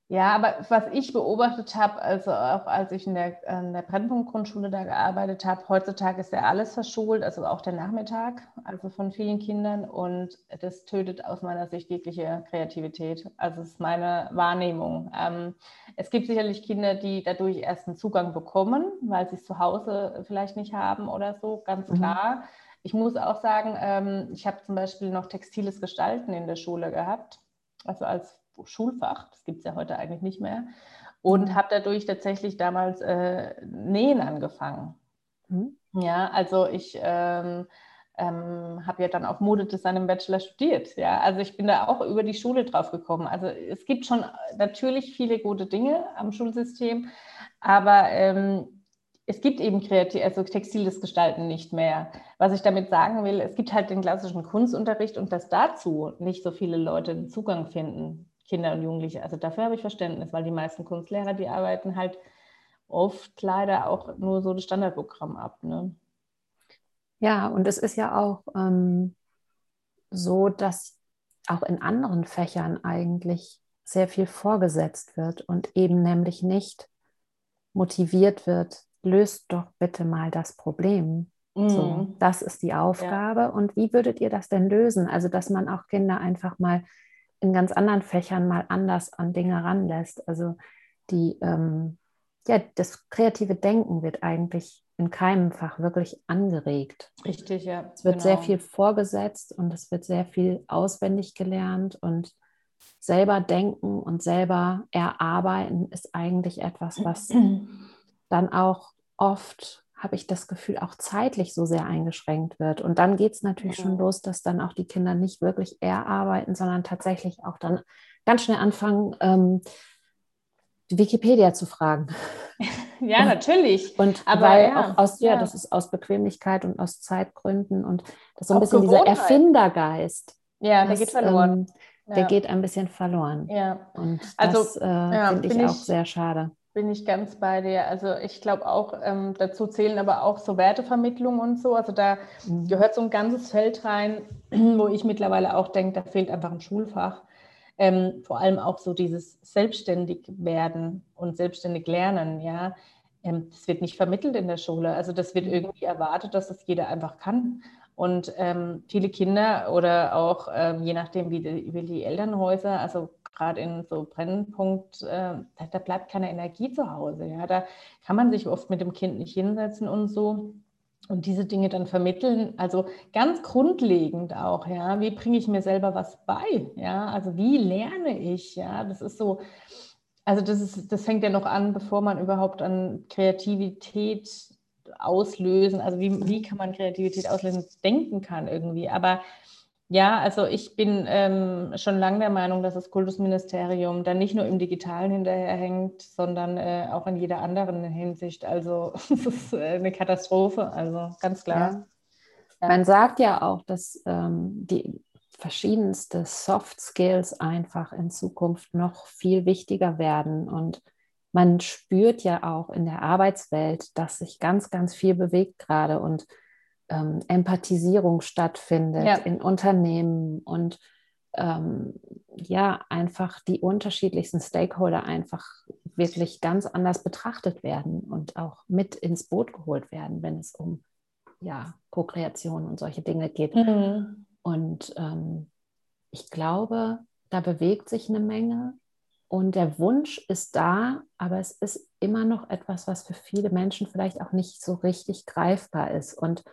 ja, aber was ich beobachtet habe, also auch als ich in der, in der Brennpunktgrundschule da gearbeitet habe, heutzutage ist ja alles verschult, also auch der Nachmittag, also von vielen Kindern und das tötet aus meiner Sicht jegliche Kreativität. Also es ist meine Wahrnehmung. Ähm, es gibt sicherlich Kinder, die dadurch erst einen Zugang bekommen, weil sie es zu Hause vielleicht nicht haben oder so, ganz mhm. klar. Ich muss auch sagen, ähm, ich habe zum Beispiel noch textiles Gestalten in der Schule gehabt, also als Schulfach, das gibt es ja heute eigentlich nicht mehr, und mhm. habe dadurch tatsächlich damals äh, Nähen angefangen. Mhm. Ja, also ich ähm, ähm, habe ja dann auch Modedesign im Bachelor studiert. Ja, also ich bin da auch über die Schule drauf gekommen. Also es gibt schon natürlich viele gute Dinge am Schulsystem, aber ähm, es gibt eben kreativ, also textiles Gestalten nicht mehr. Was ich damit sagen will, es gibt halt den klassischen Kunstunterricht und dass dazu nicht so viele Leute Zugang finden, Kinder und Jugendliche. Also dafür habe ich Verständnis, weil die meisten Kunstlehrer, die arbeiten halt oft leider auch nur so das Standardprogramm ab. Ne? Ja, und es ist ja auch ähm, so, dass auch in anderen Fächern eigentlich sehr viel vorgesetzt wird und eben nämlich nicht motiviert wird, löst doch bitte mal das Problem. Mm. So, mhm. das ist die Aufgabe. Ja. Und wie würdet ihr das denn lösen? Also, dass man auch Kinder einfach mal in ganz anderen Fächern mal anders an Dinge ranlässt. Also die, ähm, ja, das kreative Denken wird eigentlich in keinem Fach wirklich angeregt. Richtig, ja. Es wird genau. sehr viel vorgesetzt und es wird sehr viel auswendig gelernt und selber denken und selber erarbeiten ist eigentlich etwas, was dann auch oft, habe ich das Gefühl, auch zeitlich so sehr eingeschränkt wird. Und dann geht es natürlich ja. schon los, dass dann auch die Kinder nicht wirklich erarbeiten, sondern tatsächlich auch dann ganz schnell anfangen, ähm, Wikipedia zu fragen. Ja, natürlich. Und aber weil ja, auch aus, ja, ja, das ist aus Bequemlichkeit und aus Zeitgründen und das ist so ein auch bisschen dieser Erfindergeist. Ja, der geht verloren. Ähm, der ja. geht ein bisschen verloren. Ja. Und also, das äh, finde ich auch ich, sehr schade. Bin ich ganz bei dir. Also ich glaube auch, ähm, dazu zählen aber auch so Wertevermittlung und so. Also da mhm. gehört so ein ganzes Feld rein, wo ich mittlerweile auch denke, da fehlt einfach ein Schulfach. Ähm, vor allem auch so dieses selbstständig werden und selbstständig lernen, ja. Ähm, das wird nicht vermittelt in der Schule. Also das wird mhm. irgendwie erwartet, dass das jeder einfach kann. Und ähm, viele Kinder oder auch ähm, je nachdem, wie die, wie die, Elternhäuser, also gerade in so Brennpunkt, äh, da, bleibt keine Energie zu Hause. Ja? Da kann man sich oft mit dem Kind nicht hinsetzen und so und diese Dinge dann vermitteln. Also ganz grundlegend auch, ja, wie bringe ich mir selber was bei? Ja, also wie lerne ich? Ja, das ist so, also das ist, das fängt ja noch an, bevor man überhaupt an Kreativität auslösen, also wie, wie kann man Kreativität auslösen, denken kann irgendwie. Aber ja, also ich bin ähm, schon lange der Meinung, dass das Kultusministerium dann nicht nur im Digitalen hinterherhängt, sondern äh, auch in jeder anderen Hinsicht. Also es ist äh, eine Katastrophe, also ganz klar. Ja. Ja. Man sagt ja auch, dass ähm, die verschiedenste Soft Skills einfach in Zukunft noch viel wichtiger werden und man spürt ja auch in der Arbeitswelt, dass sich ganz, ganz viel bewegt gerade und ähm, Empathisierung stattfindet ja. in Unternehmen und ähm, ja, einfach die unterschiedlichsten Stakeholder einfach wirklich ganz anders betrachtet werden und auch mit ins Boot geholt werden, wenn es um ja, Co-Kreation und solche Dinge geht. Mhm. Und ähm, ich glaube, da bewegt sich eine Menge. Und der Wunsch ist da, aber es ist immer noch etwas, was für viele Menschen vielleicht auch nicht so richtig greifbar ist. Und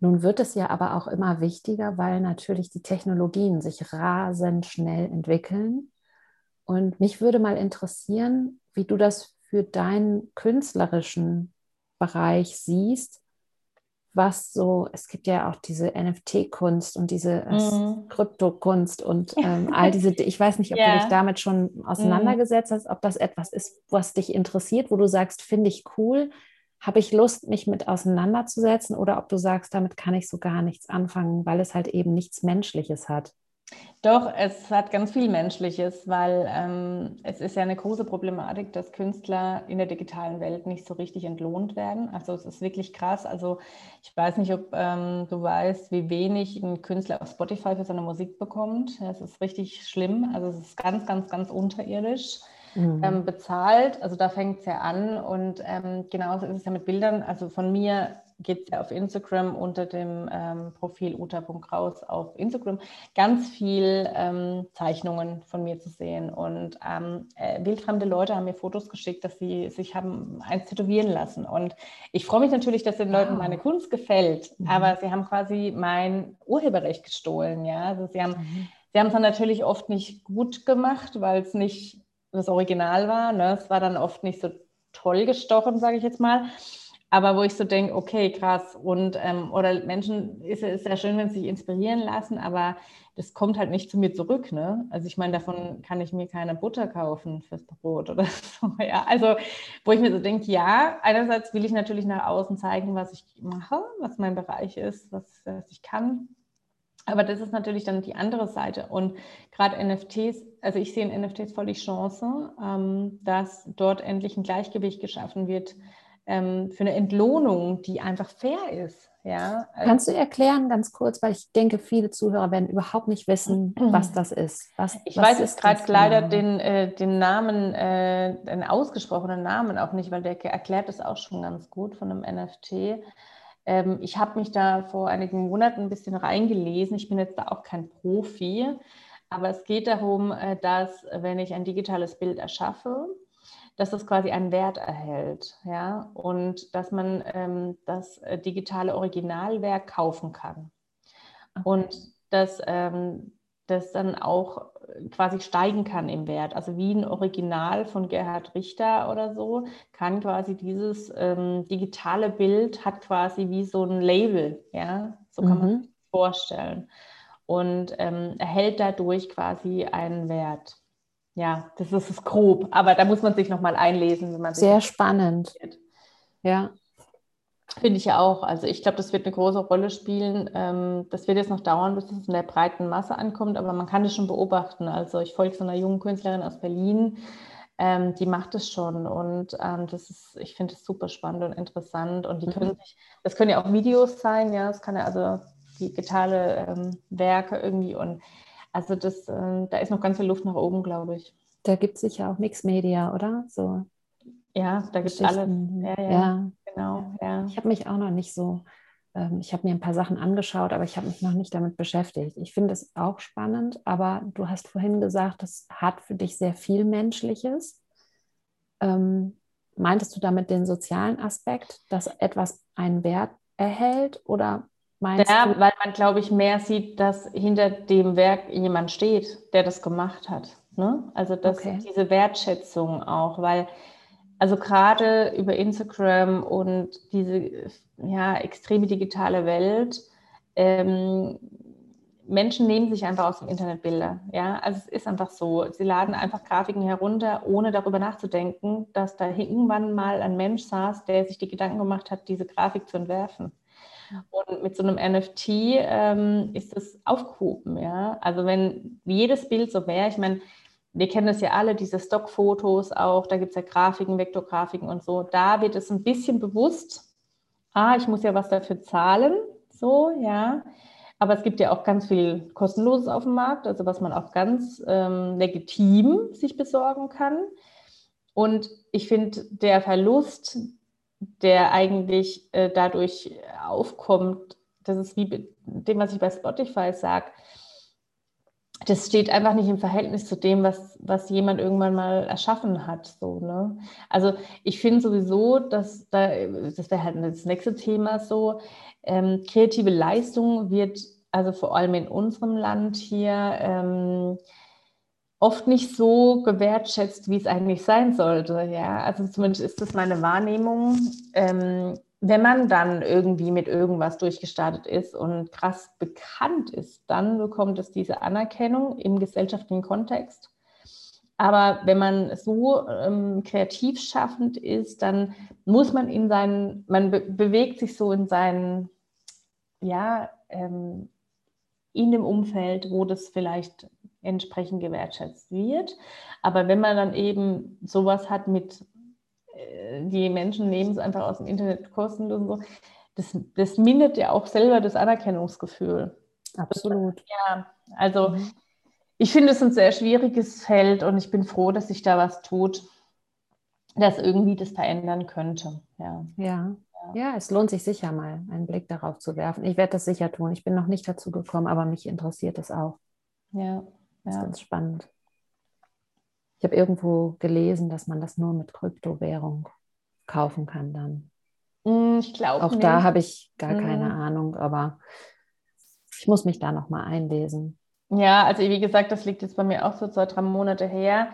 nun wird es ja aber auch immer wichtiger, weil natürlich die Technologien sich rasend schnell entwickeln. Und mich würde mal interessieren, wie du das für deinen künstlerischen Bereich siehst was so, es gibt ja auch diese NFT-Kunst und diese mm. Krypto-Kunst und ähm, all diese, ich weiß nicht, ob yeah. du dich damit schon auseinandergesetzt mm. hast, ob das etwas ist, was dich interessiert, wo du sagst, finde ich cool, habe ich Lust, mich mit auseinanderzusetzen oder ob du sagst, damit kann ich so gar nichts anfangen, weil es halt eben nichts Menschliches hat. Doch, es hat ganz viel Menschliches, weil ähm, es ist ja eine große Problematik, dass Künstler in der digitalen Welt nicht so richtig entlohnt werden. Also es ist wirklich krass. Also ich weiß nicht, ob ähm, du weißt, wie wenig ein Künstler auf Spotify für seine Musik bekommt. Es ist richtig schlimm. Also es ist ganz, ganz, ganz unterirdisch. Mhm. Ähm, bezahlt. Also da fängt es ja an. Und ähm, genauso ist es ja mit Bildern. Also von mir geht es ja auf Instagram unter dem ähm, Profil uta.raus auf Instagram ganz viel ähm, Zeichnungen von mir zu sehen. Und ähm, äh, wildfremde Leute haben mir Fotos geschickt, dass sie sich haben eins tätowieren lassen. Und ich freue mich natürlich, dass den Leuten wow. meine Kunst gefällt, mhm. aber sie haben quasi mein Urheberrecht gestohlen. Ja? Also sie haben mhm. sie haben es dann natürlich oft nicht gut gemacht, weil es nicht das Original war. Ne? Es war dann oft nicht so toll gestochen, sage ich jetzt mal. aber wo ich so denke, okay, krass. Und ähm, oder Menschen ist es sehr schön, wenn sie sich inspirieren lassen, aber das kommt halt nicht zu mir zurück. Ne? Also ich meine, davon kann ich mir keine Butter kaufen fürs Brot oder so. Ja, also wo ich mir so denke, ja, einerseits will ich natürlich nach außen zeigen, was ich mache, was mein Bereich ist, was, was ich kann. Aber das ist natürlich dann die andere Seite. Und gerade NFTs, also ich sehe in NFTs voll die Chance, ähm, dass dort endlich ein Gleichgewicht geschaffen wird ähm, für eine Entlohnung, die einfach fair ist. Ja? Kannst du erklären ganz kurz, weil ich denke, viele Zuhörer werden überhaupt nicht wissen, was das ist. Was, ich was weiß jetzt gerade leider den, äh, den Namen, äh, den ausgesprochenen Namen auch nicht, weil der erklärt es auch schon ganz gut von einem NFT. Ähm, ich habe mich da vor einigen Monaten ein bisschen reingelesen. Ich bin jetzt da auch kein Profi, aber es geht darum, äh, dass wenn ich ein digitales Bild erschaffe, dass das quasi einen Wert erhält, ja, und dass man ähm, das äh, digitale Originalwerk kaufen kann. Und dass ähm, das dann auch äh, quasi steigen kann im Wert. Also wie ein Original von Gerhard Richter oder so, kann quasi dieses ähm, digitale Bild hat quasi wie so ein Label, ja, so kann mhm. man sich vorstellen. Und ähm, erhält dadurch quasi einen Wert. Ja, das ist es grob, aber da muss man sich nochmal einlesen, wenn man Sehr spannend. Ja. Finde ich ja auch. Also ich glaube, das wird eine große Rolle spielen. Ähm, das wird jetzt noch dauern, bis es in der breiten Masse ankommt, aber man kann das schon beobachten. Also ich folge so einer jungen Künstlerin aus Berlin, ähm, die macht es schon und ähm, das ist, ich finde es super spannend und interessant und die mhm. können sich, das können ja auch Videos sein, ja, es kann ja also digitale Werke irgendwie und also das, da ist noch ganz viel Luft nach oben, glaube ich. Da gibt es sicher auch Mixed Media, oder? So. Ja, da gibt es alles. Ja, ja, ja. Genau. Ja. Ich habe mich auch noch nicht so, ähm, ich habe mir ein paar Sachen angeschaut, aber ich habe mich noch nicht damit beschäftigt. Ich finde es auch spannend, aber du hast vorhin gesagt, das hat für dich sehr viel Menschliches. Ähm, meintest du damit den sozialen Aspekt, dass etwas einen Wert erhält oder Meinst ja, du? weil man, glaube ich, mehr sieht, dass hinter dem Werk jemand steht, der das gemacht hat. Ne? Also dass okay. diese Wertschätzung auch, weil also gerade über Instagram und diese ja, extreme digitale Welt, ähm, Menschen nehmen sich einfach aus dem Internet Bilder. Ja, also es ist einfach so. Sie laden einfach Grafiken herunter, ohne darüber nachzudenken, dass da irgendwann mal ein Mensch saß, der sich die Gedanken gemacht hat, diese Grafik zu entwerfen. Und mit so einem NFT ähm, ist das aufgehoben, ja. Also wenn jedes Bild so wäre, ich meine, wir kennen das ja alle, diese Stockfotos auch, da gibt es ja Grafiken, Vektorgrafiken und so, da wird es ein bisschen bewusst, ah, ich muss ja was dafür zahlen, so, ja. Aber es gibt ja auch ganz viel Kostenloses auf dem Markt, also was man auch ganz ähm, legitim sich besorgen kann. Und ich finde, der Verlust der eigentlich äh, dadurch aufkommt, das ist wie dem, was ich bei Spotify sage, das steht einfach nicht im Verhältnis zu dem, was, was jemand irgendwann mal erschaffen hat. So, ne? Also ich finde sowieso, dass da, das wäre halt das nächste Thema so, ähm, kreative Leistung wird also vor allem in unserem Land hier ähm, oft nicht so gewertschätzt, wie es eigentlich sein sollte. Ja, also zumindest ist das meine Wahrnehmung. Ähm, wenn man dann irgendwie mit irgendwas durchgestartet ist und krass bekannt ist, dann bekommt es diese Anerkennung im gesellschaftlichen Kontext. Aber wenn man so ähm, kreativ schaffend ist, dann muss man in seinen, man be bewegt sich so in seinen, ja, ähm, in dem Umfeld, wo das vielleicht entsprechend gewertschätzt wird. Aber wenn man dann eben sowas hat mit, die Menschen nehmen es einfach aus dem Internet kostenlos und so, das, das mindert ja auch selber das Anerkennungsgefühl. Absolut. Ja, also mhm. ich finde es ein sehr schwieriges Feld und ich bin froh, dass sich da was tut, das irgendwie das verändern könnte. Ja. ja. Ja, es lohnt sich sicher mal, einen Blick darauf zu werfen. Ich werde das sicher tun. Ich bin noch nicht dazu gekommen, aber mich interessiert es auch. Ja. Das ist ganz spannend. Ich habe irgendwo gelesen, dass man das nur mit Kryptowährung kaufen kann dann. Hm, ich glaube Auch nicht. da habe ich gar mhm. keine Ahnung, aber ich muss mich da nochmal einlesen. Ja, also wie gesagt, das liegt jetzt bei mir auch so zwei, drei Monate her.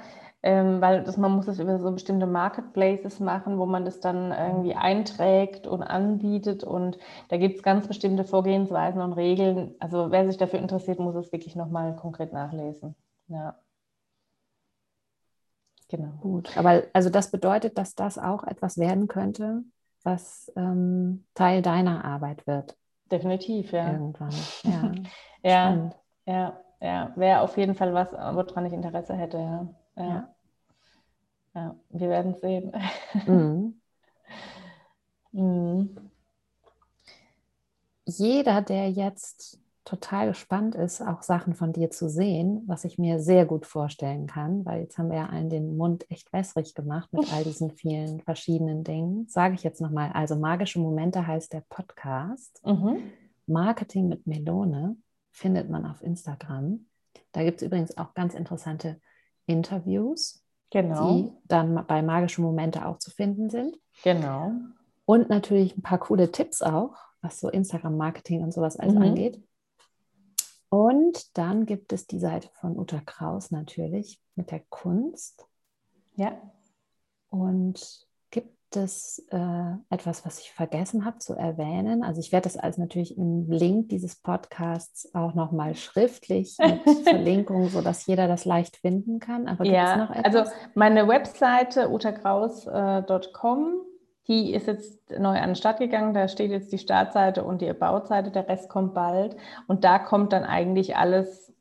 ähm, weil das, man muss das über so bestimmte Marketplaces machen, wo man das dann irgendwie einträgt und anbietet. Und da gibt es ganz bestimmte Vorgehensweisen und Regeln. Also wer sich dafür interessiert, muss es wirklich nochmal konkret nachlesen. Ja. Genau. Gut, aber also das bedeutet, dass das auch etwas werden könnte, was ähm, Teil deiner Arbeit wird. Definitiv, ja. Irgendwann. Ja, ja, ja, ja. Wäre auf jeden Fall was, woran ich Interesse hätte, ja. ja. ja. Ja, wir werden sehen. Mhm. mhm. Jeder, der jetzt total gespannt ist, auch Sachen von dir zu sehen, was ich mir sehr gut vorstellen kann, weil jetzt haben wir ja allen den Mund echt wässrig gemacht mit all diesen vielen verschiedenen Dingen. Sage ich jetzt nochmal, also magische Momente heißt der Podcast. Mhm. Marketing mit Melone findet man auf Instagram. Da gibt es übrigens auch ganz interessante Interviews genau. die dann bei Magische Momente auch zu finden sind. Genau. Und natürlich ein paar coole Tipps auch, was so Instagram-Marketing und sowas alles mhm. angeht. Und dann gibt es die Seite von Uta Kraus natürlich mit der Kunst. Ja. Und es äh, etwas, was ich vergessen habe zu erwähnen? Also ich werde das als natürlich im Link dieses Podcasts auch nochmal schriftlich mit Verlinkung, sodass jeder das leicht finden kann. Aber gibt ja, noch etwas? Also meine Webseite utagraus.com, äh, die ist jetzt neu an den Start gegangen. Da steht jetzt die Startseite und die About-Seite. Der Rest kommt bald. Und da kommt dann eigentlich alles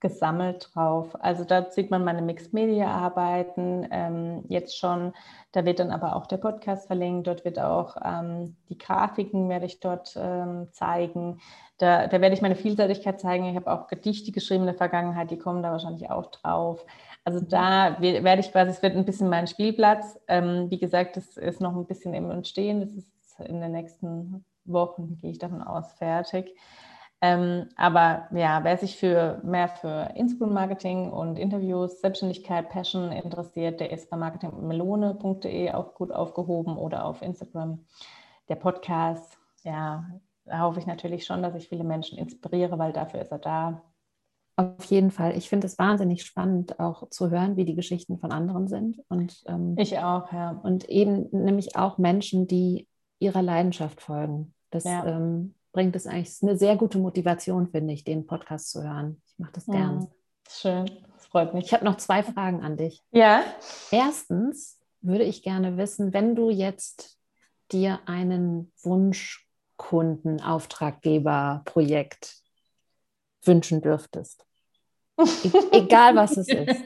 gesammelt drauf. Also da sieht man meine Mixed-Media-Arbeiten ähm, jetzt schon. Da wird dann aber auch der Podcast verlinkt. Dort wird auch ähm, die Grafiken werde ich dort ähm, zeigen. Da, da, werde ich meine Vielseitigkeit zeigen. Ich habe auch Gedichte geschrieben in der Vergangenheit, die kommen da wahrscheinlich auch drauf. Also da werde ich quasi, es wird ein bisschen mein Spielplatz. Ähm, wie gesagt, das ist noch ein bisschen im Entstehen. Das ist in den nächsten Wochen, gehe ich davon aus, fertig. Ähm, aber ja, wer sich für mehr für Instagram-Marketing und Interviews, Selbstständigkeit, Passion interessiert, der ist bei marketingmelone.de auch gut aufgehoben oder auf Instagram. Der Podcast, ja, da hoffe ich natürlich schon, dass ich viele Menschen inspiriere, weil dafür ist er da. Auf jeden Fall. Ich finde es wahnsinnig spannend, auch zu hören, wie die Geschichten von anderen sind. Und, ähm, ich auch, ja. Und eben nämlich auch Menschen, die ihrer Leidenschaft folgen. Das ja. ähm, bringt es eigentlich, ist eine sehr gute Motivation, finde ich, den Podcast zu hören. Ich mache das gern. Mhm. Schön, das freut mich. Ich habe noch zwei Fragen an dich. Ja. Erstens würde ich gerne wissen, wenn du jetzt dir einen Wunschkunden, Auftraggeber, Projekt wünschen dürftest. E egal was es ist.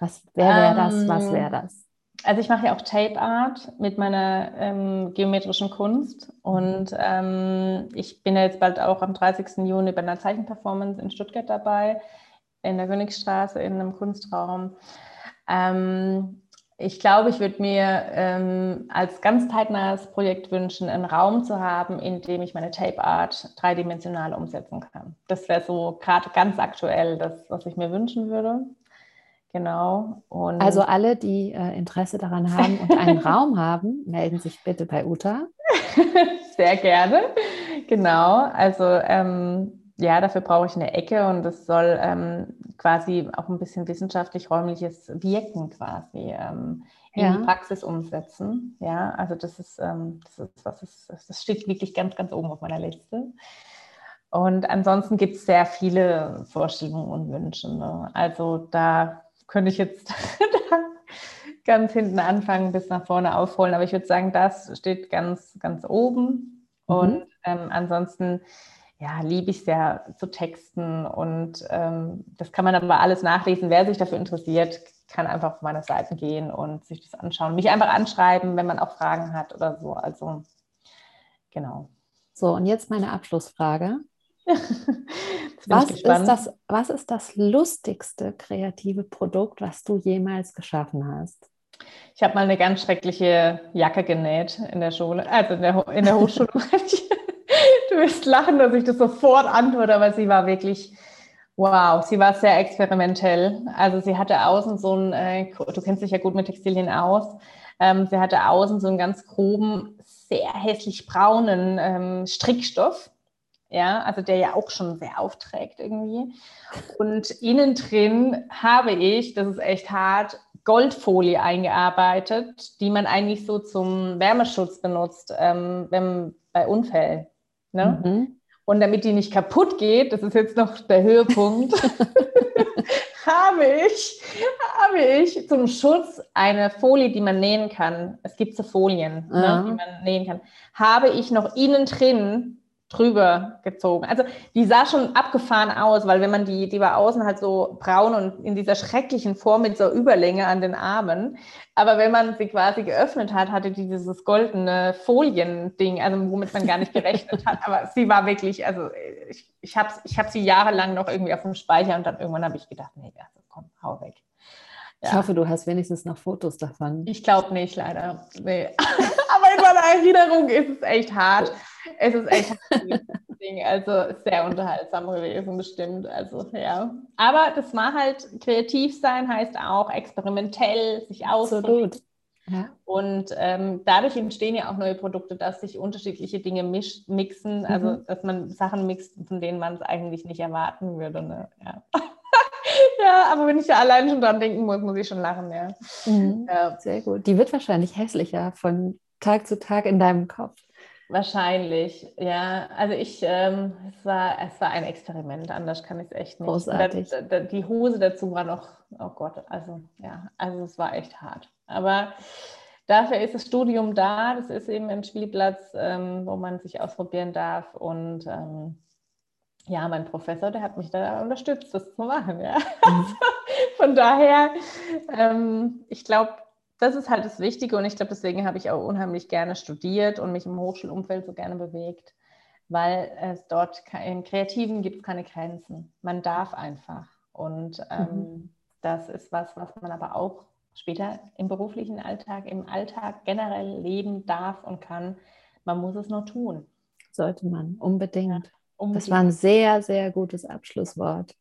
Was, wer wäre das? Was ähm, wäre das? also ich mache ja auch Tape Art mit meiner ähm, geometrischen Kunst und ähm, ich bin ja jetzt bald auch am 30. Juni bei einer Zeichenperformance in Stuttgart dabei, in der Königstraße in einem Kunstraum. Ähm, ich glaube, ich würde mir ähm, als ganz zeitnahes Projekt wünschen, einen Raum zu haben, in dem ich meine Tape Art dreidimensional umsetzen kann. Das wäre so gerade ganz aktuell das, was ich mir wünschen würde. Genau. Und also alle, die äh, Interesse daran haben und einen Raum haben, melden sich bitte bei Uta. Sehr gerne. Genau. Also ähm, ja, dafür brauche ich eine Ecke und es soll ähm, quasi auch ein bisschen wissenschaftlich räumliches Wirken quasi ähm, in ja. die Praxis umsetzen. Ja, also das ist, ähm, das ist was ist, das steht wirklich ganz, ganz oben auf meiner Liste. Und ansonsten gibt es sehr viele Vorstellungen und Wünsche. Ne? Also da könnte ich jetzt ganz hinten anfangen bis nach vorne aufholen. Aber ich würde sagen, das steht ganz, ganz oben. Mhm. Und ähm, ansonsten, ja, liebe ich sehr zu texten. Und ähm, das kann man aber alles nachlesen. Wer sich dafür interessiert, kann einfach auf meine Seiten gehen und sich das anschauen. Mich einfach anschreiben, wenn man auch Fragen hat oder so. Also, genau. So, und jetzt meine Abschlussfrage. was, ist das, was ist das lustigste kreative Produkt, was du jemals geschaffen hast? Ich habe mal eine ganz schreckliche Jacke genäht in der Schule, also in der, in der Hochschule. du wirst lachen, dass ich das sofort antworte, aber sie war wirklich, wow, sie war sehr experimentell. Also sie hatte außen so ein, äh, du kennst dich ja gut mit Textilien aus, ähm, sie hatte außen so einen ganz groben, sehr hässlich braunen ähm, Strickstoff ja, also der ja auch schon sehr aufträgt irgendwie. Und innen drin habe ich, das ist echt hart, Goldfolie eingearbeitet, die man eigentlich so zum Wärmeschutz benutzt, ähm, wenn, bei Unfällen. Ne? Mhm. Und damit die nicht kaputt geht, das ist jetzt noch der Höhepunkt, habe ich, habe ich zum Schutz eine Folie, die man nähen kann. Es gibt so Folien, ne, die man nähen kann. Habe ich noch innen drin drüber gezogen. Also die sah schon abgefahren aus, weil wenn man die, die war außen halt so braun und in dieser schrecklichen Form mit so Überlänge an den Armen. Aber wenn man sie quasi geöffnet hat, hatte die dieses goldene Foliending, also womit man gar nicht gerechnet hat. Aber sie war wirklich, also ich, ich habe ich hab sie jahrelang noch irgendwie auf dem Speicher und dann irgendwann habe ich gedacht, nee, also komm, hau weg. Ja. Ich hoffe, du hast wenigstens noch Fotos davon. Ich glaube nicht, leider. Nee. In meiner Erinnerung ist es echt hart. Es ist echt ein Ding. Also sehr unterhaltsam gewesen, bestimmt. Also ja. Aber das war halt kreativ sein, heißt auch experimentell, sich ausprobieren. Ja. Und ähm, dadurch entstehen ja auch neue Produkte, dass sich unterschiedliche Dinge misch, mixen, also mhm. dass man Sachen mixt, von denen man es eigentlich nicht erwarten würde. Ne? Ja. ja, aber wenn ich da allein schon dran denken muss, muss ich schon lachen, ja. Mhm. ja. Sehr gut. Die wird wahrscheinlich hässlicher von Tag zu Tag in deinem Kopf. Wahrscheinlich, ja. Also ich, ähm, es, war, es war ein Experiment, anders kann ich es echt nicht. Großartig. Da, da, die Hose dazu war noch, oh Gott, also ja, also es war echt hart. Aber dafür ist das Studium da, das ist eben ein Spielplatz, ähm, wo man sich ausprobieren darf und ähm, ja, mein Professor, der hat mich da unterstützt, das zu machen. Ja. Mhm. Von daher, ähm, ich glaube, das ist halt das Wichtige und ich glaube, deswegen habe ich auch unheimlich gerne studiert und mich im Hochschulumfeld so gerne bewegt, weil es dort im Kreativen gibt es keine Grenzen. Man darf einfach. Und ähm, mhm. das ist was, was man aber auch später im beruflichen Alltag, im Alltag generell leben darf und kann. Man muss es nur tun. Sollte man, unbedingt. Ja, unbedingt. Das war ein sehr, sehr gutes Abschlusswort.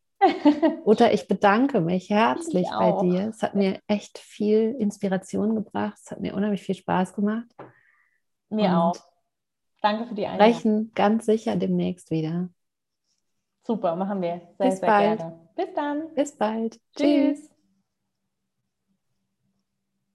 Uta, ich bedanke mich herzlich bei dir. Es hat mir echt viel Inspiration gebracht. Es hat mir unheimlich viel Spaß gemacht. Mir Und auch. Danke für die Einladung. Sprechen ganz sicher demnächst wieder. Super, machen wir. Sehr, Bis sehr bald. gerne. Bis dann. Bis bald. Tschüss. Tschüss.